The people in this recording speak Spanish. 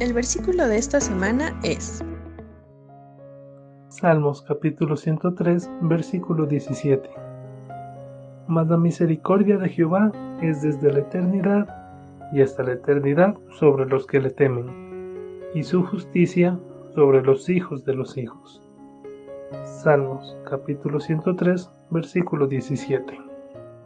El versículo de esta semana es Salmos capítulo 103, versículo 17. Mas la misericordia de Jehová es desde la eternidad y hasta la eternidad sobre los que le temen, y su justicia sobre los hijos de los hijos. Salmos capítulo 103, versículo 17.